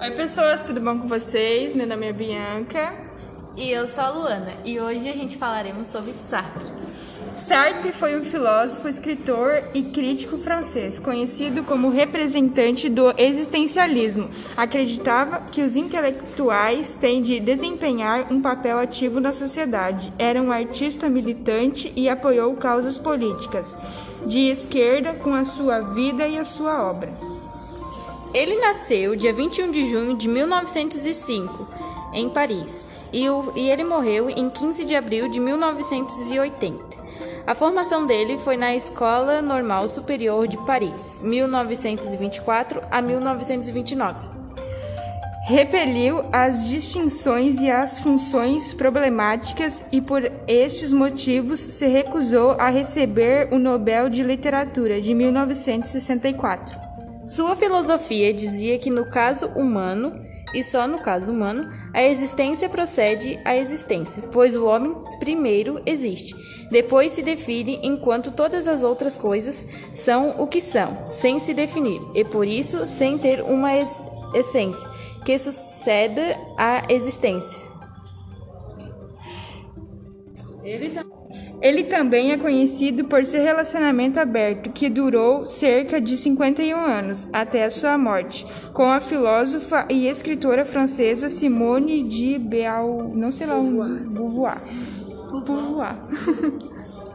Oi, pessoas, tudo bom com vocês? Meu nome é Bianca. E eu sou a Luana, e hoje a gente falaremos sobre Sartre. Sartre foi um filósofo, escritor e crítico francês, conhecido como representante do existencialismo. Acreditava que os intelectuais têm de desempenhar um papel ativo na sociedade. Era um artista militante e apoiou causas políticas de esquerda com a sua vida e a sua obra. Ele nasceu dia 21 de junho de 1905, em Paris, e, o, e ele morreu em 15 de abril de 1980. A formação dele foi na Escola Normal Superior de Paris, 1924 a 1929. Repeliu as distinções e as funções problemáticas e, por estes motivos, se recusou a receber o Nobel de Literatura de 1964. Sua filosofia dizia que no caso humano, e só no caso humano, a existência procede à existência, pois o homem primeiro existe, depois se define enquanto todas as outras coisas são o que são, sem se definir, e por isso sem ter uma essência que suceda à existência. Ele também ele também é conhecido por seu relacionamento aberto, que durou cerca de 51 anos, até a sua morte, com a filósofa e escritora francesa Simone de Beauvoir, não sei lá, um, Beauvoir. Beauvoir.